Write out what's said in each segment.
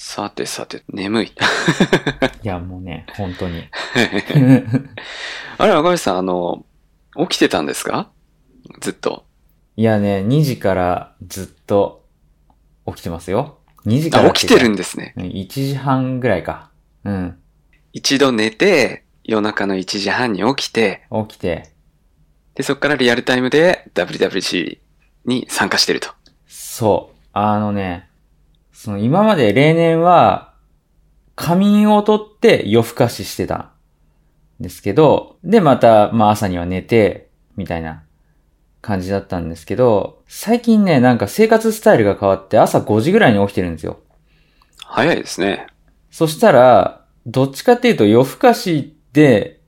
さてさて、眠い。いや、もうね、本当に。あれ、赤林さん、あの、起きてたんですか？ずっと。いやね、2時からずっと起きてますよ。2時からあ、起きてるんですね。うん ?1 時半ぐらいか。うん。一度寝て、夜中の1時半に起きて、起きて、で、そこからリアルタイムで WWC に参加してると。そう。あのね、その今まで例年は、仮眠をとって夜更かししてたんですけど、で、また、まあ朝には寝て、みたいな感じだったんですけど、最近ね、なんか生活スタイルが変わって朝5時ぐらいに起きてるんですよ。早いですね。そしたら、どっちかっていうと夜更かしで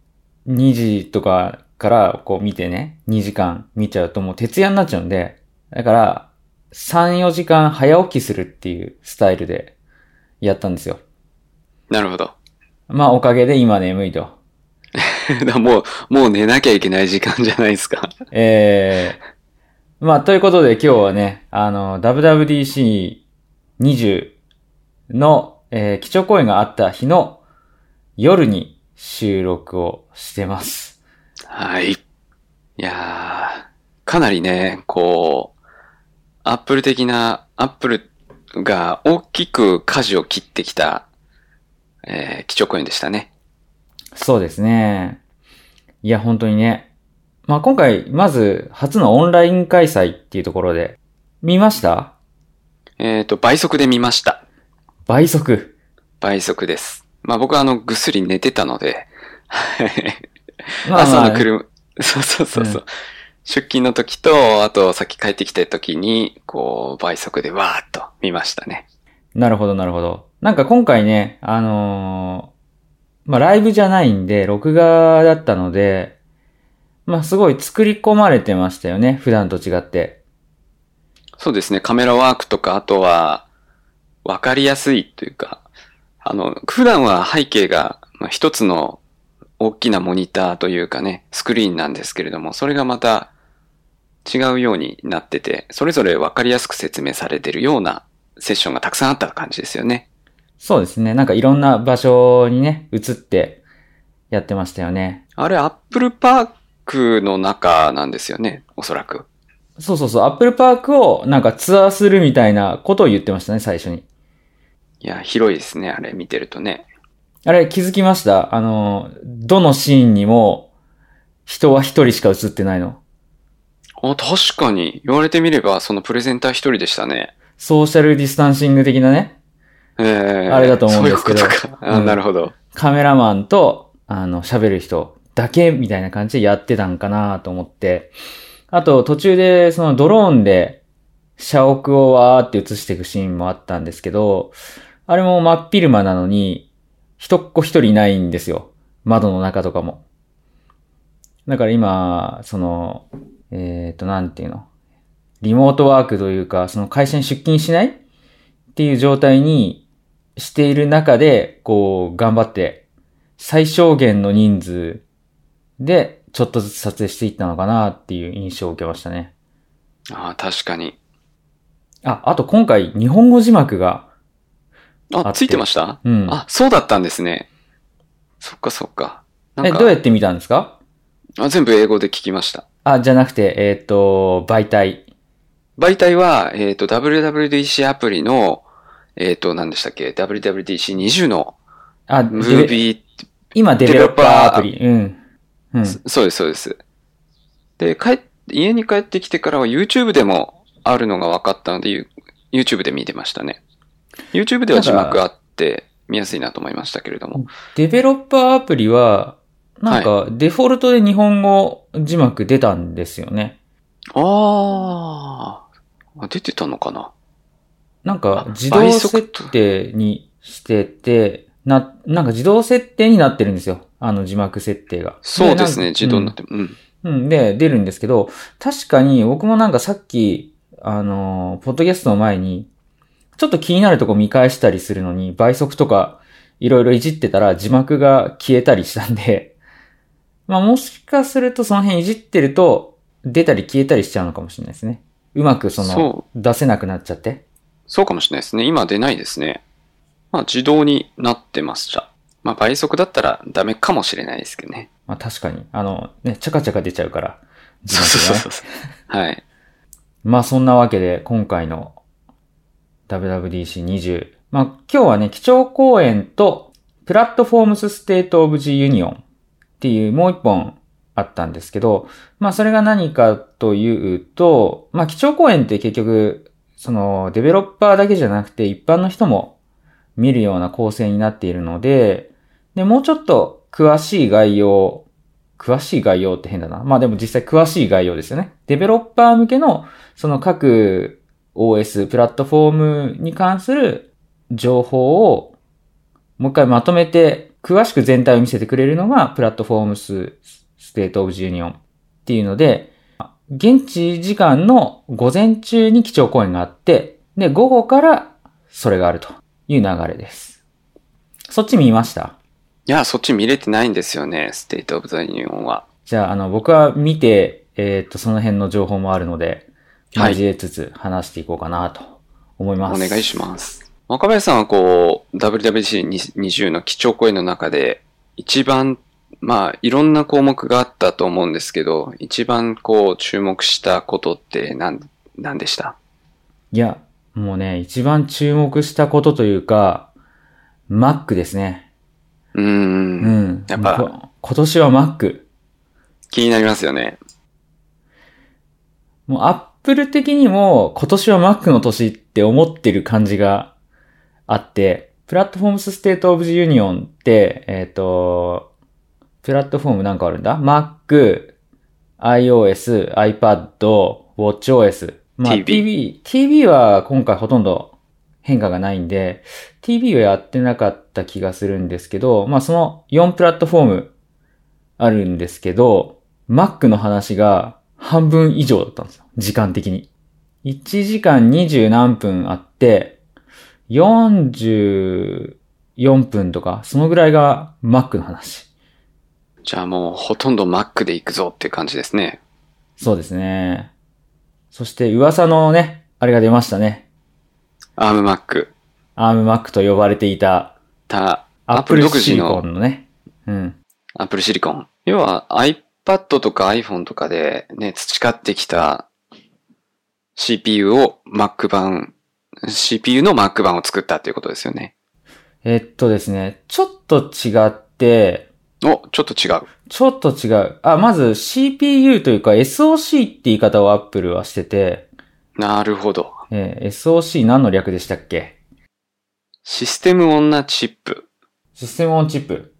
2時とかからこう見てね、2時間見ちゃうともう徹夜になっちゃうんで、だから3、4時間早起きするっていうスタイルでやったんですよ。なるほど。まあおかげで今眠いと。だもう、もう寝なきゃいけない時間じゃないですか。えー、まあということで今日はね、あの、WWDC20 の、えー基調講演があった日の夜に収録をしてます。はい。いやー、かなりね、こう、アップル的な、アップルが大きく舵を切ってきた、えー、基調講演でしたね。そうですね。いや、本当にね。まあ、今回、まず、初のオンライン開催っていうところで、見ました？えっ、と、倍速で見ました。倍速。倍速です。まあ僕はあの、ぐっすり寝てたので、はいまあ 朝の車、そうそうそうそう、う出勤の時と、あとさっき帰ってきた時に、こう、倍速でわーっと見ましたね。なるほど、なるほど。なんか今回ね、あのーまあ、ライブじゃないんで、録画だったので、まあ、すごい作り込まれてましたよね、普段と違って。そうですね、カメラワークとか、あとは、わかりやすいというか、あの、普段は背景がまあ一つの大きなモニターというかね、スクリーンなんですけれども、それがまた違うようになってて、それぞれわかりやすく説明されてるようなセッションがたくさんあった感じですよね。そうですね、なんかいろんな場所にね、映ってやってましたよね。あれ、アップルパークの中なんですよね、おそらく。そうそうそう、アップルパークをなんかツアーするみたいなことを言ってましたね、最初に。いや、広いですね、あれ見てるとね。あれ気づきました？あの、どのシーンにも人は一人しか映ってないの。あ、確かに、言われてみれば、そのプレゼンター一人でしたね。ソーシャルディスタンシング的なね、えー、あれだと思うんですけどそういうことか。あ、うんなるほど。カメラマンと、あの、喋る人だけみたいな感じでやってたんかなと思って。あと、途中で、そのドローンで、社屋をわーって映していくシーンもあったんですけど、あれも真っ昼間なのに、一っ子一人いないんですよ。窓の中とかも。だから今、その、えっ、と、なんていうの？リモートワークというか、その会社に出勤しないっていう状態にしている中で、こう、頑張って、最小限の人数で、ちょっとずつ撮影していったのかなっていう印象を受けましたね。あ確かに。あ、あと今回、日本語字幕が、あついてました？うん。あ、そうだったんですね。そっかそっか。なえ、どうやって見たんですか？あ全部英語で聞きました。あ、じゃなくて、えっ、と、媒体。媒体は、えっ、と、WWDC アプリの、えっ、と、何でしたっけ ?WWDC20 のあ、ムービー、今デベロッパーアプリ。うん。うん。そうです、そうです。で、帰っ、家に帰ってきてからは YouTube でもあるのが分かったので、ユ YouTube で見てましたね。YouTube では字幕あって見やすいなと思いましたけれども。デベロッパーアプリは、なんか、デフォルトで日本語字幕出たんですよね。あーあ、出てたのかななんかあ、自動設定にしてて、な、なんか自動設定になってるんですよ。あの字幕設定が。そうですね、自動になって、うん。うん。うん。で、出るんですけど、確かに僕もなんかさっき、あのー、ポッドキャストの前に、ちょっと気になるとこ見返したりするのに、倍速とか、いろいろいじってたら字幕が消えたりしたんで、まあもしかするとその辺いじってると、出たり消えたりしちゃうのかもしれないですね。うまくそのそ、出せなくなっちゃって。そうかもしれないですね。今出ないですね。まあ自動になってました。まあ倍速だったらダメかもしれないですけどね。まあ確かに。あの、ね、チャカチャカ出ちゃうから。そうそうそうそう。はい。まあそんなわけで、今回の WWDC20。まあ今日はね、基調講演と、 Platforms State of the Union っていうもう一本あったんですけど、まあそれが何かというと、まあ基調講演って結局、そのデベロッパーだけじゃなくて一般の人も見るような構成になっているので、で、もうちょっと詳しい概要、詳しい概要って変だな。まあでも実際詳しい概要ですよね。デベロッパー向けの、その各 OS、プラットフォームに関する情報を、もう一回まとめて、詳しく全体を見せてくれるのが、 Platforms、State of the Union っていうので、現地時間の午前中に基調講演があって、で、午後からそれがあるという流れです。そっち見ました？いや、そっち見れてないんですよね、 State of the Union は。じゃあ、あの、僕は見て、えっ、と、その辺の情報もあるので、はい交えつつ話していこうかなと思います。お願いします。若林さんはこう、WWDC20 の基調講演の中で、一番、まあ、いろんな項目があったと思うんですけど、一番こう、注目したことって何、何でした？いや、もうね、一番注目したことというか、Mac ですね。うー。うんん。やっぱ今年は Mac。気になりますよね。もう Apple 的にも今年は Mac の年って思ってる感じがあって、プラットフォームスステートオブジユニオンって、えっ、と、プラットフォームなんかあるんだ ?Mac、iOS、iPad、WatchOS。まあ TV TV、TV は今回ほとんど変化がないんで、TV はやってなかった気がするんですけど、まあその4プラットフォームあるんですけど、Mac の話が半分以上だったんですよ。時間的に。1時間20何分あって、44分とか、そのぐらいが Mac の話。じゃあもうほとんど Mac で行くぞっていう感じですね。そうですね。そして噂のね、あれが出ましたね。ARM Mac。ARM Mac と呼ばれていたた、Apple 独自シリコのンのね。うん。Apple シリコン。要は iPad とか iPhone とかでね、培ってきた CPU を Mac 版、CPU の Mac 版を作ったっていうことですよね。えっとですね、ちょっと違って、お、ちょっと違う。ちょっと違う。あ、まず CPU というか SOC って言い方を Apple はしてて、なるほど。えー SOC 何の略でしたっけ？システムオンなチップ。システムオンチップ。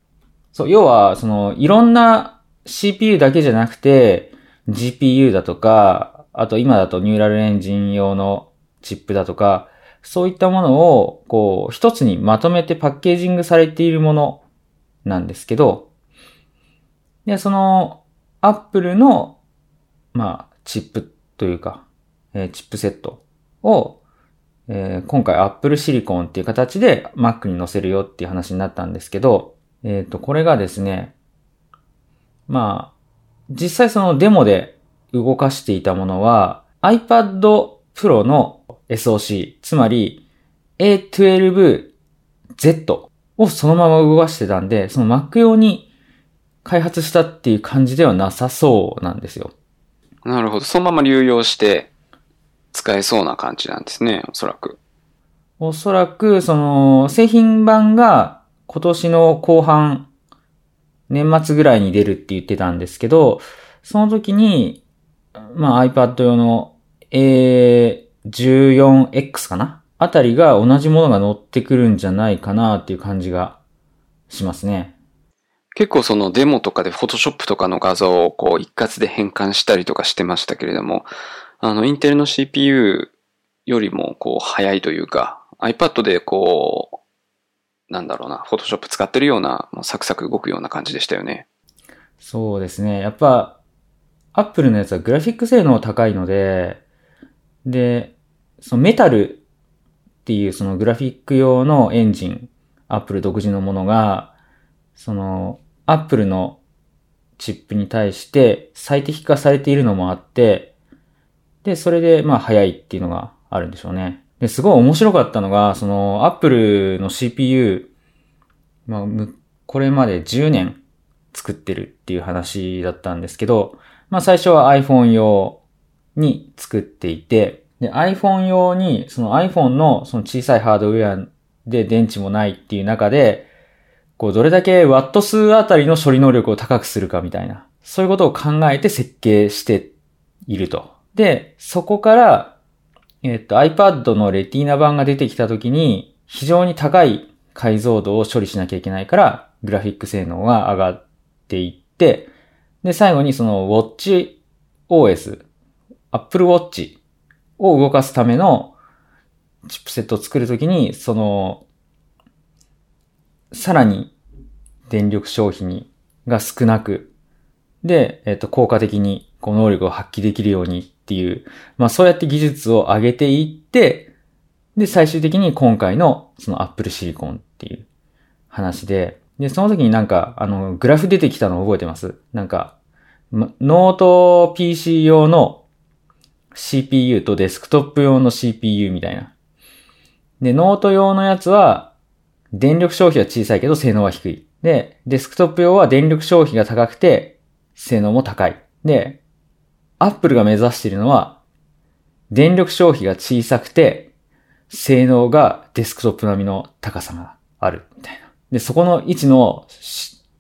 そう、要は、その、いろんな CPU だけじゃなくて、GPU だとか、あと今だとニューラルエンジン用のチップだとか、そういったものを、こう、一つにまとめてパッケージングされているものなんですけど、で、その、Apple の、まあ、チップというか、えーチップセットを、えー今回 Apple Silicon っていう形で Mac に載せるよっていう話になったんですけど、えっ、と、これがですね、まあ、実際そのデモで動かしていたものは iPad Pro の SoC、つまり A12Z をそのまま動かしてたんで、その Mac 用に開発したっていう感じではなさそうなんですよ。なるほど。そのまま流用して使えそうな感じなんですね、おそらく。おそらく、その、製品版が今年の後半、年末ぐらいに出るって言ってたんですけど、その時に、まあ iPad 用の A14X かな？あたりが同じものが載ってくるんじゃないかなっていう感じがしますね。結構そのデモとかで Photoshop とかの画像をこう一括で変換したりとかしてましたけれども、あの、インテルの CPU よりもこう早いというか、iPad でこう、なんだろうな、Photoshop 使ってるような、もうサクサク動くような感じでしたよね。そうですね。やっぱ、Apple のやつはグラフィック性能高いので、で、そのメタルっていうそのグラフィック用のエンジン、Apple 独自のものが、その Apple のチップに対して最適化されているのもあって、で、それでまあ早いっていうのがあるんでしょうね。で、すごい面白かったのが、その、Apple の CPU、まあ、これまで10年作ってるっていう話だったんですけど、まあ最初は iPhone 用に作っていて、で、iPhone 用に、その iPhone のその小さいハードウェアで電池もないっていう中で、こう、どれだけワット数あたりの処理能力を高くするかみたいな、そういうことを考えて設計していると。で、そこから、えっと、iPad のレティーナ版が出てきた時に、非常に高い解像度を処理しなきゃいけないから、グラフィック性能が上がっていって、で、最後にその WatchOS、Apple Watch を動かすためのチップセットを作るときに、その、さらに電力消費にが少なく、で、えっ、と、効果的にこう能力を発揮できるようにっていう、まあそうやって技術を上げていって、で、最終的に今回のその Apple Silicon っていう話で、で、その時になんか、あの、グラフ出てきたの覚えてます？なんか、ノート PC 用の CPU とデスクトップ用の CPU みたいな。で、ノート用のやつは、電力消費は小さいけど性能は低い。で、デスクトップ用は電力消費が高くて、性能も高い。で、アップルが目指しているのは、電力消費が小さくて、性能がデスクトップ並みの高さがある、みたいな。で、そこの位置の、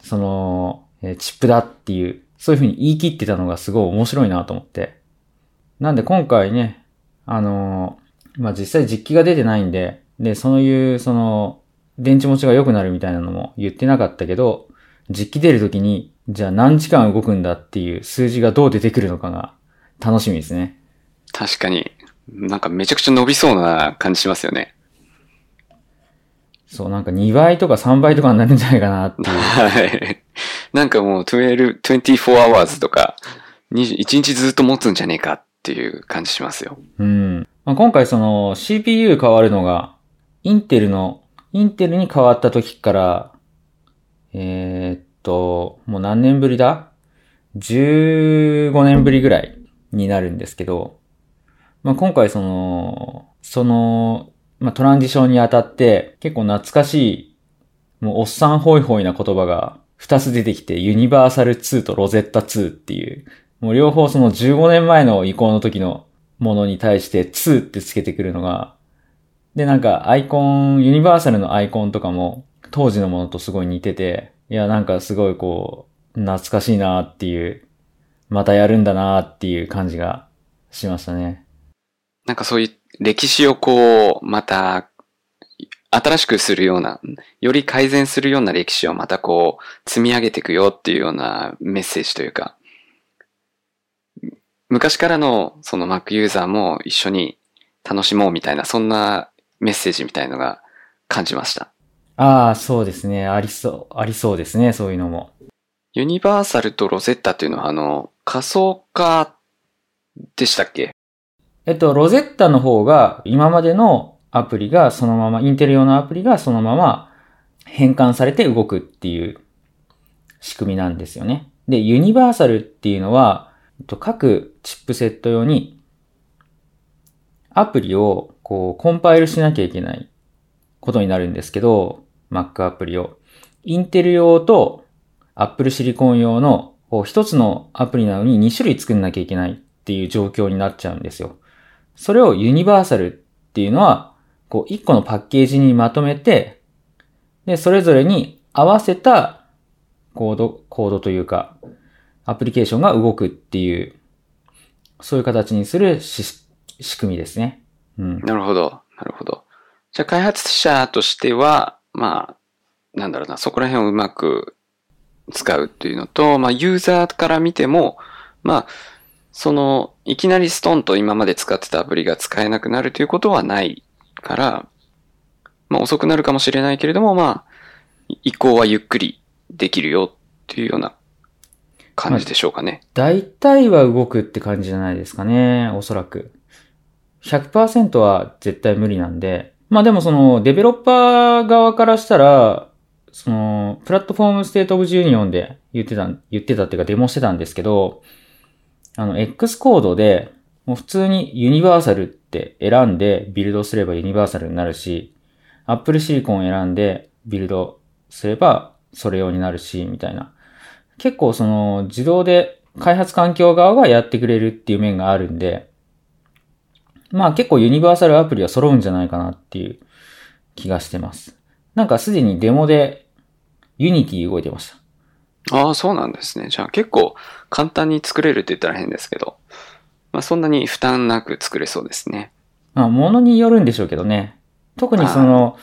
その、チップだっていう、そういう風に言い切ってたのがすごい面白いなと思って。なんで今回ね、あのー、まあ、実際実機が出てないんで、で、そういう、その、電池持ちが良くなるみたいなのも言ってなかったけど、実機出るときに、じゃあ何時間動くんだっていう数字がどう出てくるのかが楽しみですね。確かに、なんかめちゃくちゃ伸びそうな感じしますよね。そう、なんか2倍とか3倍とかになるんじゃないかなっていう。はい。なんかもう12、24 hours とか、1日ずっと持つんじゃねえかっていう感じしますよ。うん。まあ、今回その CPU 変わるのが、インテルの、インテルに変わった時から、えー、っと、もう何年ぶりだ ?15 年ぶりぐらいになるんですけど、まあ、今回その、その、まあ、トランジションにあたって結構懐かしい、もうおっさんホイホイな言葉が2つ出てきて、 Universal 2と Rosetta 2っていう、もう両方その15年前の移行の時のものに対して2ってつけてくるのが、で、なんかアイコン、 Universal のアイコンとかも当時のものとすごい似てて、いや、なんかすごいこう、懐かしいなっていう、またやるんだなっていう感じがしましたね。なんかそういう歴史をこう、また、新しくするような、より改善するような歴史をまたこう、積み上げていくよっていうようなメッセージというか、昔からのその Mac ユーザーも一緒に楽しもうみたいな、そんなメッセージみたいのが感じました。ああ、そうですね。ありそう、ありそうですね。そういうのも。 Universal と Rosetta っていうのは、あの、仮想化でしたっけ？えっと、 Rosetta の方が今までのアプリがそのまま、インテル用のアプリがそのまま変換されて動くっていう仕組みなんですよね。で、 Universal っていうのは、各チップセット用にアプリをこうコンパイルしなきゃいけないことになるんですけど、Mac アプリを。インテル用と Apple Silicon 用の一つのアプリなのに2種類作んなきゃいけないっていう状況になっちゃうんですよ。それをユニバーサルっていうのは、こう一個のパッケージにまとめて、で、それぞれに合わせたコード、コードというか、アプリケーションが動くっていう、そういう形にする仕組みですね。うん。なるほど。なるほど。じゃあ開発者としては、まあ、なんだろうな、そこら辺をうまく使うっていうのと、まあ、ユーザーから見ても、まあ、その、いきなりストンと今まで使ってたアプリが使えなくなるということはないから、まあ遅くなるかもしれないけれども、まあ、移行はゆっくりできるよっていうような感じでしょうかね。大体は動くって感じじゃないですかね、おそらく。100%は絶対無理なんで。まあでもその、デベロッパー側からしたら、その、 Platforms State of the Union で言ってた、言ってたっていうかデモしてたんですけど、あの、X コードで、もう普通に Universal って選んでビルドすれば Universal になるし、Apple Silicon 選んでビルドすればそれ用になるし、みたいな。結構その自動で開発環境側がやってくれるっていう面があるんで、まあ結構ユニバーサルアプリは揃うんじゃないかなっていう気がしてます。なんかすでにデモで Unity 動いてました。ああ、そうなんですね。じゃあ結構簡単に作れるって言ったら変ですけど、まあそんなに負担なく作れそうですね。まあ、ものによるんでしょうけどね。特にその、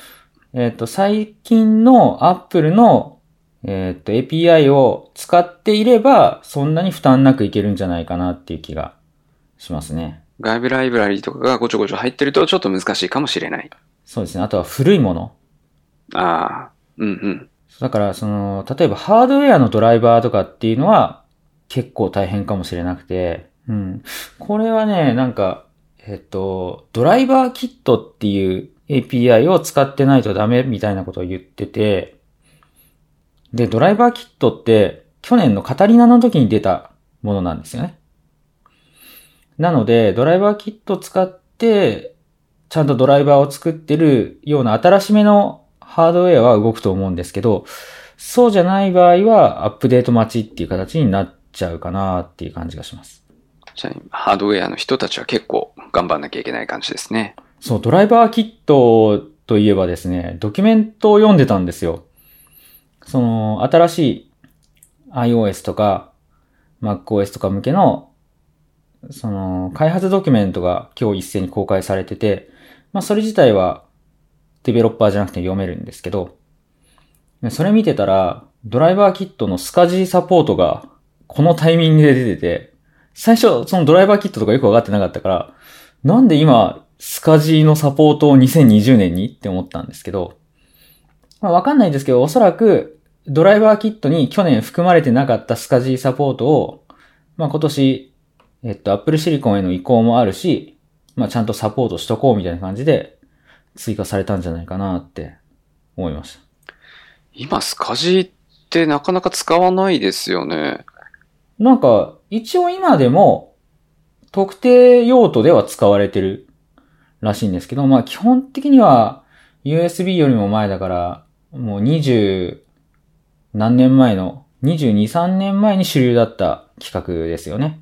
えっ、と、最近の Apple の、えっ、と、API を使っていれば、そんなに負担なくいけるんじゃないかなっていう気がしますね。外部ライブラリとかがごちょごちょ入ってるとちょっと難しいかもしれない。そうですね。あとは古いもの。ああ、うんうん。だから、その、例えばハードウェアのドライバーとかっていうのは結構大変かもしれなくて、うん。これはね、なんか、えっと、ドライバーキットっていう API を使ってないとダメみたいなことを言ってて、で、ドライバーキットって去年のカタリナの時に出たものなんですよね。なので、ドライバーキットを使って、ちゃんとドライバーを作ってるような新しめのハードウェアは動くと思うんですけど、そうじゃない場合はアップデート待ちっていう形になっちゃうかなっていう感じがします。じゃあ、ハードウェアの人たちは結構頑張んなきゃいけない感じですね。そう、ドライバーキットといえばですね、ドキュメントを読んでたんですよ。その、新しい iOS とか MacOS とか向けの、その、開発ドキュメントが今日一斉に公開されてて、まあそれ自体はデベロッパーじゃなくて読めるんですけど、それ見てたら、ドライバーキットのスカジーサポートがこのタイミングで出てて、最初そのドライバーキットとかよくわかってなかったから、なんで今、スカジーのサポートを2020年にって思ったんですけど、まあわかんないですけど、おそらくドライバーキットに去年含まれてなかったスカジーサポートを、まあ今年、えっと、Apple Silicon への移行もあるし、まあちゃんとサポートしとこうみたいな感じで追加されたんじゃないかなって思いました。今、スカジーってなかなか使わないですよね。なんか、一応今でも、特定用途では使われてるらしいんですけど、まあ基本的には USB よりも前だから、もう20何年前の、22、3年前に主流だった企画ですよね。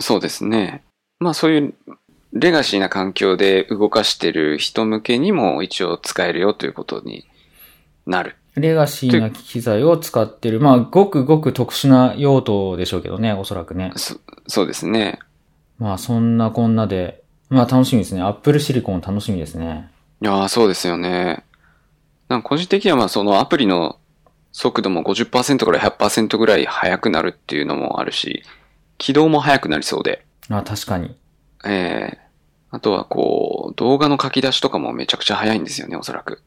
そうですね。まあそういうレガシーな環境で動かしてる人向けにも一応使えるよということになる。レガシーな機材を使ってる。まあ、ごくごく特殊な用途でしょうけどね、おそらくね。そそうですね。まあ、そんなこんなで、まあ楽しみですね。Apple Silicon 楽しみですね。いやーそうですよね。なんか個人的にはまあそのアプリの速度も50%から100%ぐらい速くなるっていうのもあるし、起動も速くなりそうで。あ、確かに。ええあとはこう、動画の書き出しとかもめちゃくちゃ速いんですよね、おそらく。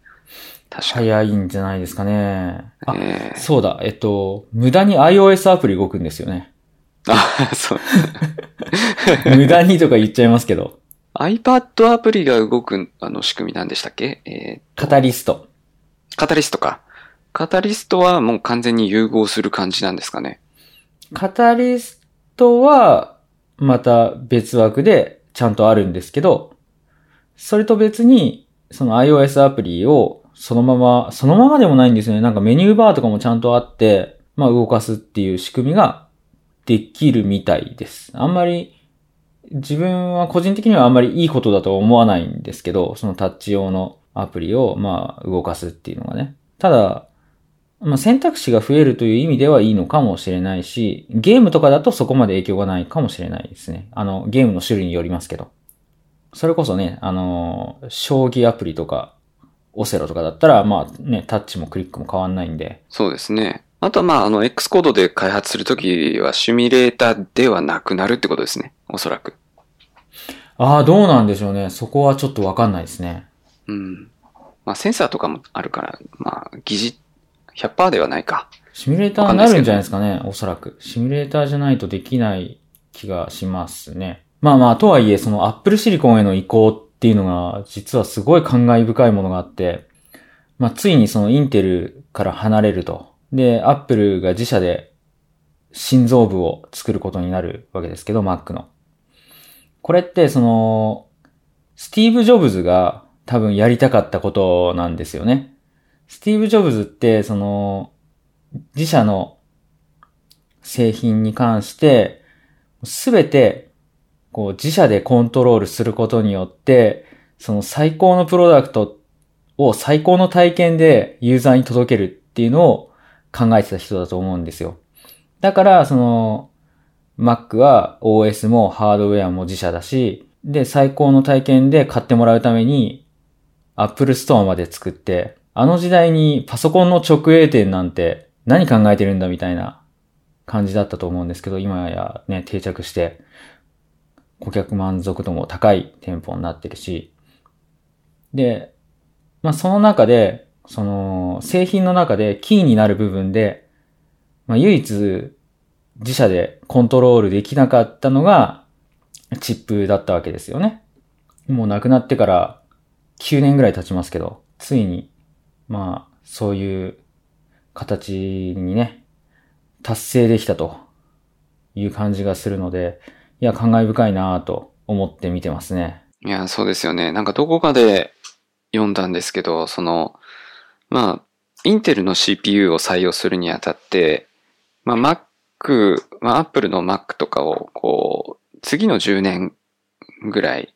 確かに。早いんじゃないですかね。あ、ええそうだ、えっと、無駄に iOS アプリ動くんですよね。あ、そう。無駄にとか言っちゃいますけど。iPad アプリが動くあの仕組みなんでしたっけ？えカタリスト。ー、カタリストか。カタリストはもう完全に融合する感じなんですかね。カタリストは、また別枠でちゃんとあるんですけど、それと別に、その iOS アプリをそのまま、そのままでもないんですよね。なんかメニューバーとかもちゃんとあって、まあ動かすっていう仕組みができるみたいです。あんまり、自分は個人的にはあんまりいいことだとは思わないんですけど、そのタッチ用のアプリをまあ動かすっていうのがね。ただ、まあ、選択肢が増えるという意味ではいいのかもしれないし、ゲームとかだとそこまで影響がないかもしれないですね。あの、ゲームの種類によりますけど。それこそね、あの、将棋アプリとか、オセロとかだったら、まあね、タッチもクリックも変わんないんで。そうですね。あとはまあ、あの、X コードで開発するときはシミュレーターではなくなるってことですね。おそらく。ああ、どうなんでしょうね。そこはちょっとわかんないですね。うん。まあ、センサーとかもあるから、まあ、疑似、100%ではないか。シミュレーターになるんじゃないですかね、おそらく。シミュレーターじゃないとできない気がしますね。まあまあ、とはいえ、その Apple Silicon への移行っていうのが、実はすごい感慨深いものがあって、まあ、ついにそのインテルから離れると。で、Apple が自社で心臓部を作ることになるわけですけど、Mac の。これって、その、スティーブ・ジョブズが多分やりたかったことなんですよね。スティーブ・ジョブズって、その、自社の製品に関して、すべて、こう、自社でコントロールすることによって、その最高のプロダクトを最高の体験でユーザーに届けるっていうのを考えてた人だと思うんですよ。だから、その、Mac は OS もハードウェアも自社だし、で、最高の体験で買ってもらうために Apple Store まで作って、あの時代にパソコンの直営店なんて何考えてるんだみたいな感じだったと思うんですけど、今やね、定着して、顧客満足度も高い店舗になってるし、で、まあその中で、その製品の中でキーになる部分で、まあ唯一自社でコントロールできなかったのがチップだったわけですよね。もう亡くなってから9年ぐらい経ちますけど、ついに、まあそういう形にね、達成できたという感じがするので、いや、感慨深いなぁと思って見てますね。いや、そうですよね。なんかどこかで読んだんですけど、その、まあ、インテルの CPU を採用するにあたって、まあ、Mac、まあ、Apple の Mac とかを、こう、次の10年ぐらい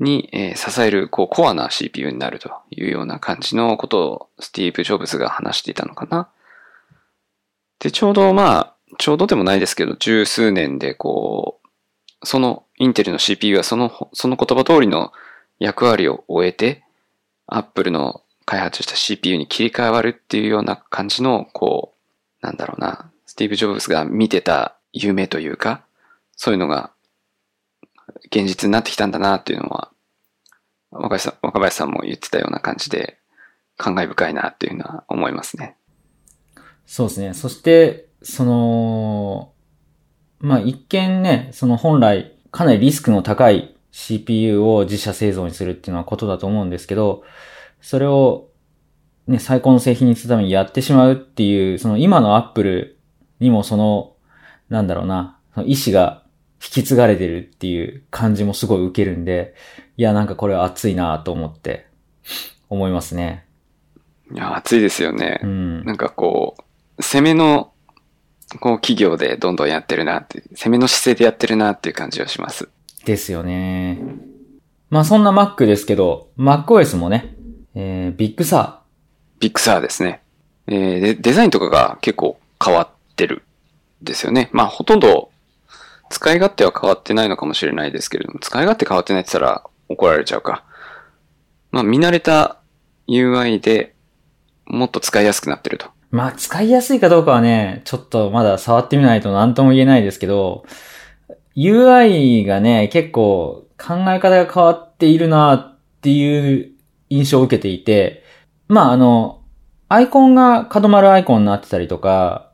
に、え支える、こう、コアな CPU になるというような感じのことをスティーブ・ジョブズが話していたのかな。で、ちょうどまあ、ちょうどでもないですけど、十数年でこう、そのインテルの CPU はその、その言葉通りの役割を終えて、Apple の開発した CPU に切り替わるっていうような感じの、こう、なんだろうな、スティーブ・ジョブズが見てた夢というか、そういうのが現実になってきたんだなっていうのは、若林さん若林さんも言ってたような感じで、感慨深いなっていうのは思いますね。そうですね。そして、その、まあ、一見ね、その本来かなりリスクの高い CPU を自社製造にするっていうのはことだと思うんですけど、それをね、最高の製品にするためにやってしまうっていう、その今の Apple にもその、なんだろうな、その意志がき継がれてるっていう感じもすごい受けるんで、いや、なんかこれは熱いなと思って、思いますね。いや、熱いですよね。うん。なんかこう、攻めの、こう企業でどんどんやってるなって、攻めの姿勢でやってるなっていう感じはします。ですよね。まあそんな Mac ですけど、MacOS もね、えー、ビッグサBig Sur ですね。えーで、デザインとかが結構変わってるんですよね。まあほとんど使い勝手は変わってないのかもしれないですけれども、使い勝手変わってないって言ったら怒られちゃうか。まあ見慣れた UI でもっと使いやすくなってると。まあ使いやすいかどうかはね、ちょっとまだ触ってみないと何とも言えないですけど、UI がね、結構考え方が変わっているなっていう印象を受けていて、まああの、アイコンが角丸アイコンになってたりとか、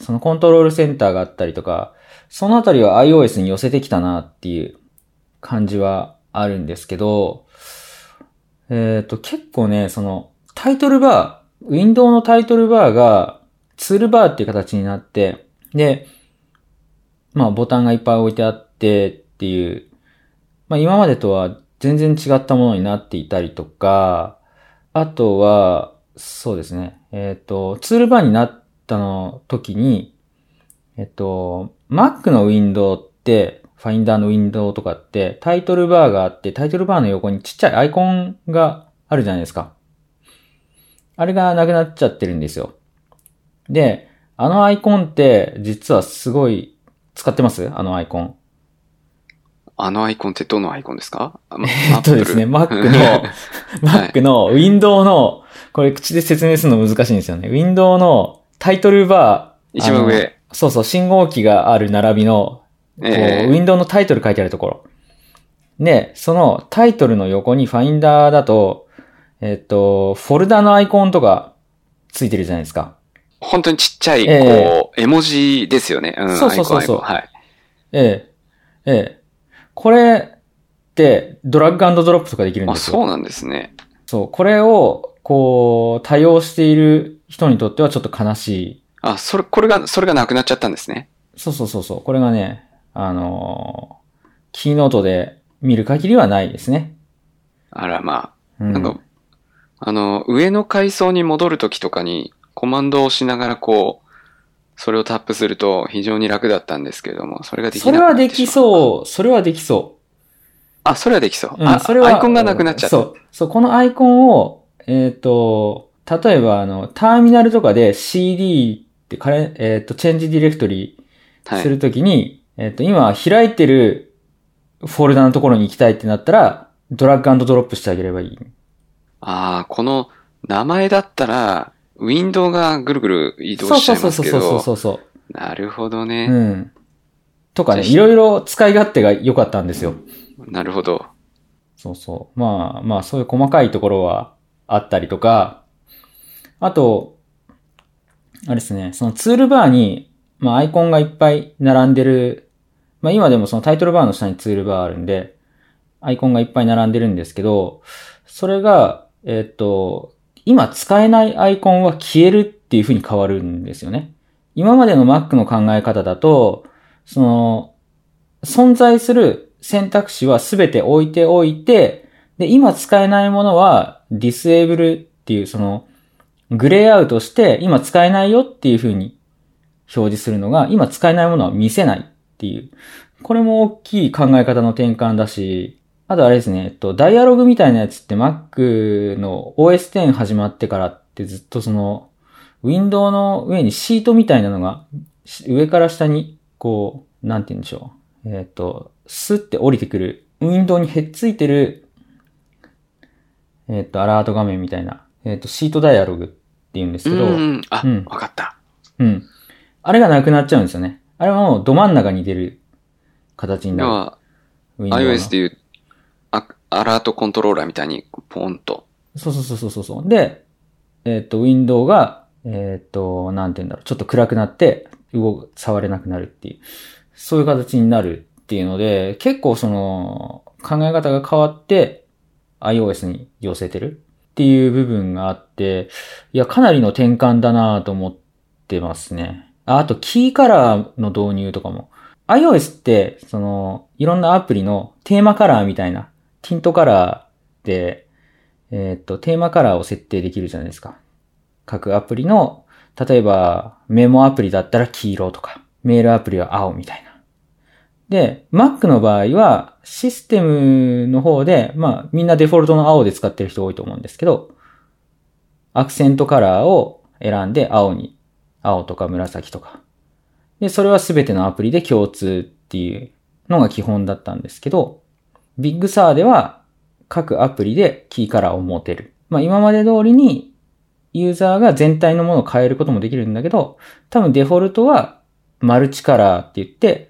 そのコントロールセンターがあったりとか、そのあたりは iOS に寄せてきたなっていう感じはあるんですけど、えっ、と、結構ね、その、タイトルバー、ウィンドウのタイトルバーがツールバーっていう形になって、で、まあボタンがいっぱい置いてあってっていう、まあ今までとは全然違ったものになっていたりとか、あとは、そうですね、えっ、と、ツールバーになったの時に、えっと、Mac のウィンドウって、ファインダーのウィンドウとかって、タイトルバーがあって、タイトルバーの横にちっちゃいアイコンがあるじゃないですか。あれがなくなっちゃってるんですよ。で、あのアイコンって、実はすごい、使ってます？あのアイコン。あのアイコンってどのアイコンですか？あえっとですね、Mac の、はい Mac のウィンドウの、これ口で説明するの難しいんですよね。ウィンドウのタイトルバー。一番上。そうそう、信号機がある並びの、こう、ええウィンドウのタイトル書いてあるところ。で、そのタイトルの横にファインダーだと、えっと、フォルダのアイコンとかついてるじゃないですか。本当にちっちゃい、ええこう、絵文字ですよね。うん、そうそうそうそうはい。ええ、ええ。これってドラッグドロップとかできるんあ、ですよ。そうなんですね。そう。これを、こう、多用している人にとってはちょっと悲しい。あ、それ、これが、それがなくなっちゃったんですね。そうそうそうそう。これがね、あのーキーノートで見る限りはないですね。あらまあ、うん。なんか、あの、上の階層に戻るときとかに、コマンドを押しながらこう、それをタップすると非常に楽だったんですけれども、それができそなくなってれはできう。そう。それはできそう。あ、それはできそう。うん、あ、それは。アイコンがなくなっちゃった。そう。そう、このアイコンを、えっ、と、例えば、あの、ターミナルとかで CD カレえっ、と、チェンジディレクトリはいするときに、えっ、と、今開いてるフォルダのところに行きたいってなったら、ドラッグドロップしてあげればいい。ああ、この名前だったら、ウィンドウがぐるぐる移動しちゃいますけそうそうど、そうそうなるほどそう。ね。うん。とかね、いろいろ使い勝手が良かったんですよ。なるほど。そうそう。まあまあ、そういう細かいところはあったりとか、あと、あれですね、そのツールバーに、まあアイコンがいっぱい並んでる、まあ今でもそのタイトルバーの下にツールバーあるんで、アイコンがいっぱい並んでるんですけど、それが、えっと、今使えないアイコンは消えるっていう風に変わるんですよね。今までの Mac の考え方だと、その、存在する選択肢はすべて置いておいて、で、今使えないものはディスエーブルっていうその、グレーアウトして今使えないよっていう風に表示するのが、今使えないものは見せないっていう。これも大きい考え方の転換だし、あとあれですね、えっと、ダイアログみたいなやつって Mac の OS10 始まってからってずっとその、ウィンドウの上にシートみたいなのが、上から下に、こう、なんて言うんでしょう。えっ、と、スッて降りてくる、ウィンドウにへっついてる、えっ、と、アラート画面みたいな、えっ、と、シートダイアログ言うんですうけど、ん。あ、わ、うんかった。うん。あれがなくなっちゃうんですよね。あれはもうど真ん中に出る形になる。要は、ウィンドウの iOS でいう、あアラートコントローラーみたいに、ポンと。そうそうそうそうそう。で、えっ、と、ウィンドウが、えっ、と、なんて言うんだろう、ちょっと暗くなって、動く、触れなくなるっていう、そういう形になるっていうので、結構その、考え方が変わって、iOS に寄せてるっていう部分があって、いや、かなりの転換だなと思ってますね。ああと、キーカラーの導入とかも。iOS って、その、いろんなアプリのテーマカラーみたいな、ティントカラーで、えっと、テーマカラーを設定できるじゃないですか。各アプリの、例えば、メモアプリだったら黄色とか、メールアプリは青みたいな。で、Mac の場合は、システムの方で、まあ、みんなデフォルトの青で使ってる人多いと思うんですけど、アクセントカラーを選んで青に、青とか紫とか。で、それはすべてのアプリで共通っていうのが基本だったんですけど、 Big Sur では各アプリでキーカラーを持てる。まあ今まで通りにユーザーが全体のものを変えることもできるんだけど、多分デフォルトはマルチカラーって言って、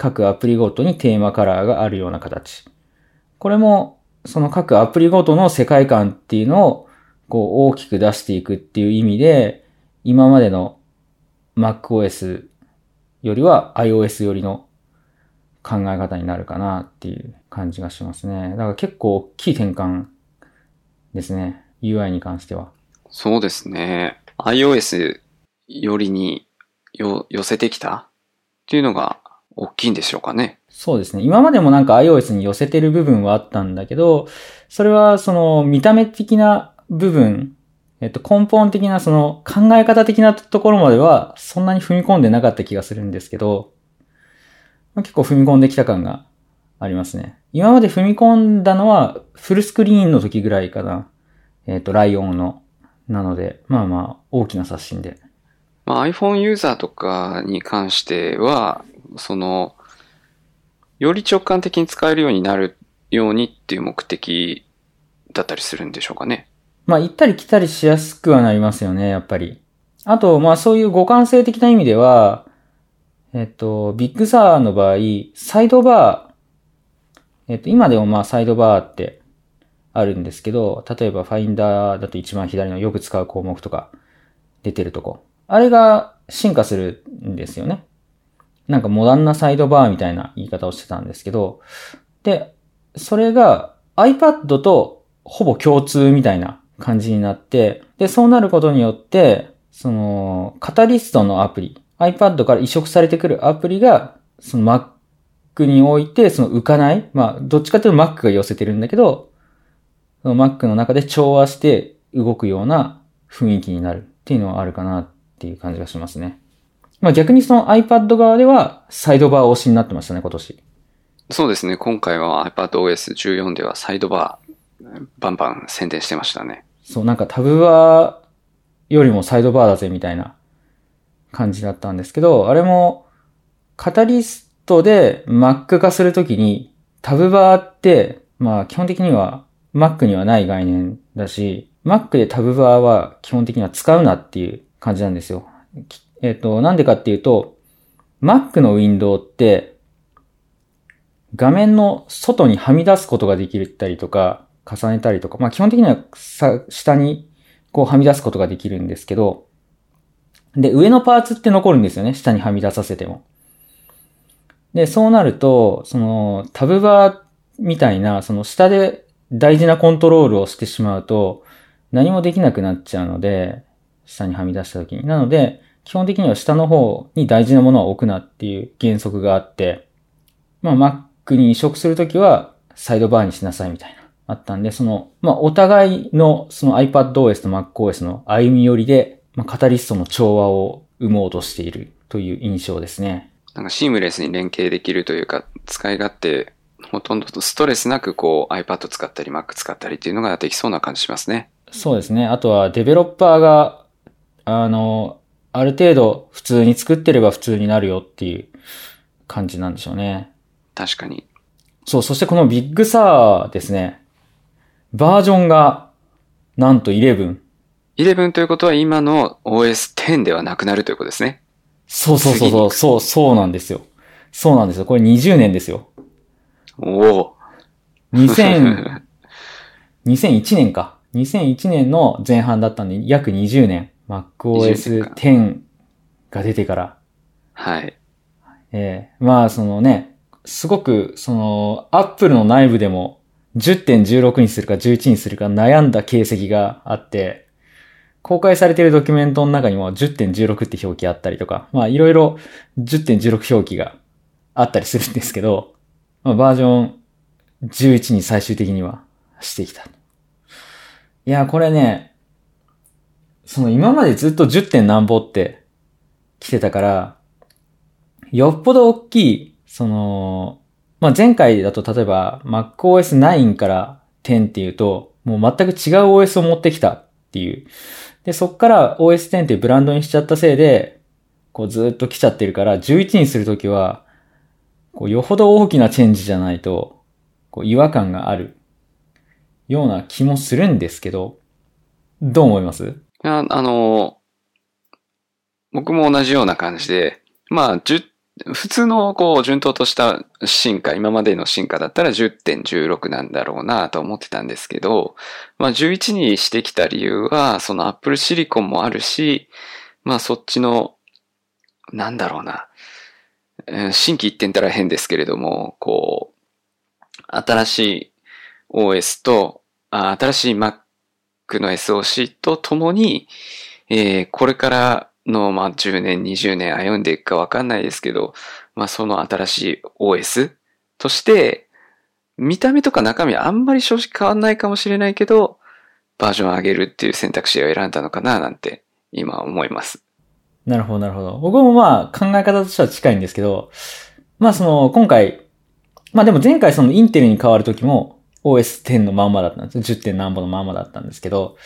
各アプリごとにテーマカラーがあるような形。これも、その各アプリごとの世界観っていうのを、こう大きく出していくっていう意味で、今までの MacOS よりは iOS よりの考え方になるかなっていう感じがしますね。だから結構大きい転換ですね。UI に関しては。そうですね。iOS よりによ寄せてきたっていうのが大きいんでしょうかね。そうですね。今までもなんか iOS に寄せてる部分はあったんだけど、それはその見た目的な部分、えっと根本的なその考え方的なところまではそんなに踏み込んでなかった気がするんですけど、まあ結構踏み込んできた感がありますね。今まで踏み込んだのはフルスクリーンの時ぐらいかな。えっと、ライオンの。なので、まあまあ大きな刷新で。まあ、iPhone ユーザーとかに関しては、その、より直感的に使えるようになるようにっていう目的だったりするんでしょうかね。まあ、行ったり来たりしやすくはなりますよね、やっぱり。あと、まあ、そういう互換性的な意味では、えっと、 Big Sur の場合、サイドバー、えっと、今でもまあ、サイドバーってあるんですけど、例えば、ファインダーだと一番左のよく使う項目とか出てるとこ。あれが進化するんですよね。なんかモダンなサイドバーみたいな言い方をしてたんですけど、で、それが iPad とほぼ共通みたいな感じになって、で、そうなることによって、その、カタリストのアプリ、iPad から移植されてくるアプリが、その Mac において、その浮かない、まあ、どっちかというと Mac が寄せてるんだけど、その Mac の中で調和して動くような雰囲気になるっていうのはあるかなっていう感じがしますね。まあ逆にその iPad 側ではサイドバー推しになってましたね、今年。そうですね。今回は iPadOS14 ではサイドバー、バンバン宣伝してましたね。そう、なんかタブバーよりもサイドバーだぜみたいな感じだったんですけど、あれもカタリストで Mac 化するときにタブバーって、まあ基本的には Mac にはない概念だし、Mac でタブバーは基本的には使うなっていう感じなんですよ。えっ、と、なんでかっていうと、Mac のウィンドウって、画面の外にはみ出すことができたりとか、重ねたりとか、まあ基本的には下にこうはみ出すことができるんですけど、で、上のパーツって残るんですよね。下にはみ出させても。で、そうなると、その、タブバーみたいな、その下で大事なコントロールをしてしまうと、何もできなくなっちゃうので、下にはみ出した時に。なので、基本的には下の方に大事なものを置くなっていう原則があって、まあ Mac に移植するときはサイドバーにしなさいみたいな、あったんで、その、まあお互いのその iPadOS と MacOS の歩み寄りで、まあカタリストの調和を生もうとしているという印象ですね。なんかシームレスに連携できるというか、使い勝手、ほとんどストレスなくこう iPad 使ったり Mac 使ったりっていうのができそうな感じしますね。そうですね。あとはデベロッパーが、あの、ある程度普通に作ってれば普通になるよっていう感じなんでしょうね。確かに。そう、そしてこの Big Sur ですね。バージョンが、なんと11。11ということは今の OS10 ではなくなるということですね。そうそうそうそう、そうなんですよ。そうなんですよ。これ20年ですよ。おお。2000、2001年か。2001年の前半だったんで、約20年。20 MacOS 10が出てから。はい。ええまあ、そのね、すごく、その、Apple の内部でも、10.16にするか11にするか悩んだ形跡があって、公開されているドキュメントの中にも10.16って表記あったりとか、まあいろいろ10.16表記があったりするんですけど、まあ、バージョン11に最終的にはしてきた。いや、これね、その今までずっと 10. 点何ぼって来てたから、よっぽど大きい、その、まあ、前回だと例えば MacOS 9から10っていうと、もう全く違う OS を持ってきたっていう。で、そっから OS10 っていうブランドにしちゃったせいで、こうずっと来ちゃってるから、11にするときは、こうよほど大きなチェンジじゃないと、こう違和感があるような気もするんですけど、どう思います、あの、僕も同じような感じで、まあ、10普通のこう順当とした進化、今までの進化だったら10.16なんだろうなと思ってたんですけど、まあ11にしてきた理由は、その Apple Silicon もあるし、まあそっちの、なんだろうな、新規一点たら変ですけれども、こう、新しい OS と、新しい Mac の SOC とともに、えーこれからの、まあ、10年、20年歩んでいくかわかんないですけど、まあ、その新しい OS として、見た目とか中身はあんまり正直変わんないかもしれないけど、バージョン上げるっていう選択肢を選んだのかななんて今思います。なるほど、なるほど。僕もまあ考え方としては近いんですけど、まあその今回、まあでも前回そのインテルに変わるときも OS10 のまんまだったんですよ。10. 点何歩のまんまだったんですけど、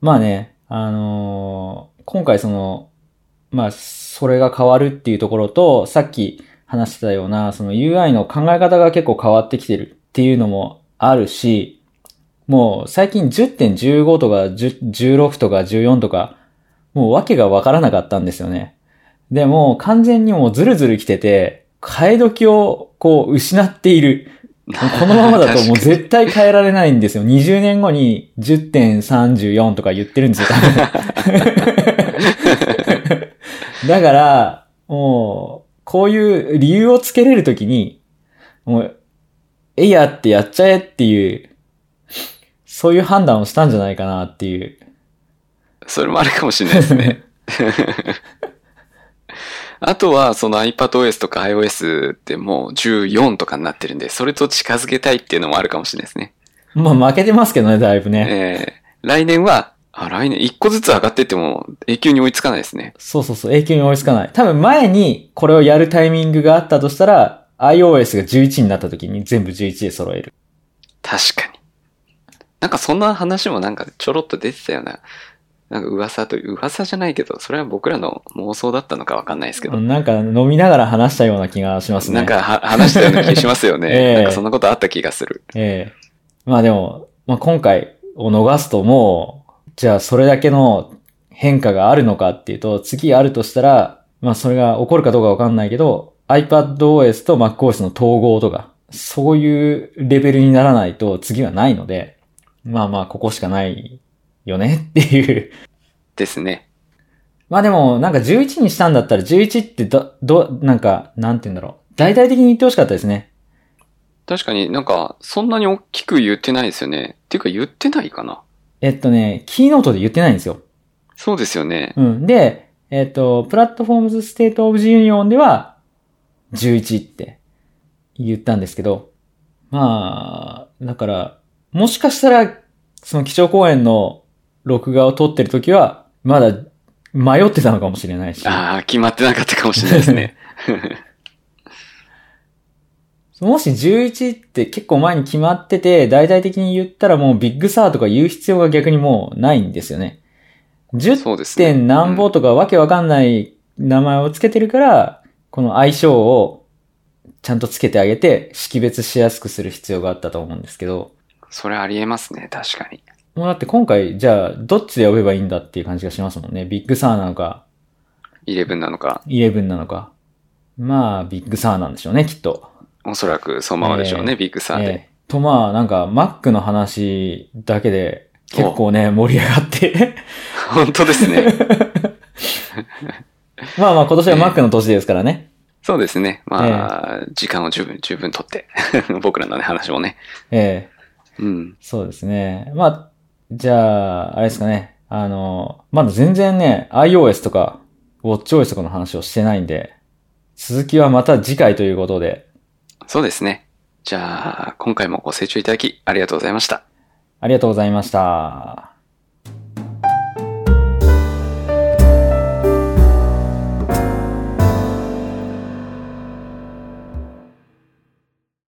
まあね、あのー今回その、まあそれが変わるっていうところと、さっき話してたようなその UI の考え方が結構変わってきてるっていうのもあるし、もう最近10.15とか10 16とか14とか、もう訳がわからなかったんですよね。でも完全にもうズルズル来てて、替え時をこう失っている。このままだともう絶対変えられないんですよ。20年後に10.34とか言ってるんですよ、だから、もう、こういう理由をつけれるときに、もう、えいやってやっちゃえっていう、そういう判断をしたんじゃないかなっていう。それもあるかもしれないですね。あとは、その iPadOS とか iOS ってもう14とかになってるんで、それと近づけたいっていうのもあるかもしれないですね。まあ負けてますけどね、だいぶね。えー、来年は、あ、来年1個ずつ上がってっても永久に追いつかないですね。そうそうそう、永久に追いつかない。多分前にこれをやるタイミングがあったとしたら、iOS が11になった時に全部11で揃える。確かに。なんかそんな話もなんかちょろっと出てたような。なんか噂という、噂じゃないけど、それは僕らの妄想だったのかわかんないですけど。なんか飲みながら話したような気がしますね。なんかは話したような気しますよね。ええなんかそんなことあった気がする。ええまあでも、まあ今回を逃すともう、じゃあそれだけの変化があるのかっていうと、次あるとしたら、まあそれが起こるかどうかわかんないけど、iPadOS と MacOS の統合とか、そういうレベルにならないと次はないので、まあまあここしかないよねっていう。ですね。まあでも、なんか11にしたんだったら11ってど、ど、なんか、なんて言うんだろう。大々的に言ってほしかったですね。確かになんか、そんなに大きく言ってないですよね。っていうか言ってないかな。えっとね、キーノートで言ってないんですよ。そうですよね。うん。で、えっ、と、 Platforms State of the Union では、11って言ったんですけど、まあ、だから、もしかしたら、その基調講演の録画を撮ってる時は、まだ迷ってたのかもしれないし、ああ、決まってなかったかもしれないですね。もし11って結構前に決まってて、大々的に言ったらもう Big Sur とか言う必要が逆にもうないんですよね。10そうですね。点何ぼとかわけわかんない名前をつけてるから、この相性をちゃんとつけてあげて識別しやすくする必要があったと思うんですけど、それありえますね、確かに。もうだって今回じゃあどっちで呼べばいいんだっていう感じがしますもんね。 Big Sur なのか、11なのか、11なのか。まあ、 Big Sur なんでしょうね、きっと。おそらくそのままでしょうね、ええ Big Sur で。ええとまあ、なんか Mac の話だけで結構ね、盛り上がって。本当ですね。まあまあ今年は Mac の年ですからね。そうですね。まあ、時間を十分、十分とって。僕らのね、話もね。ええうん。そうですね。まあ、じゃあ、あれですかね。あの、まだ全然ね、iOS とか、WatchOS とかの話をしてないんで、続きはまた次回ということで、そうですね。じゃあ、今回もご清聴いただきありがとうございました。ありがとうございました。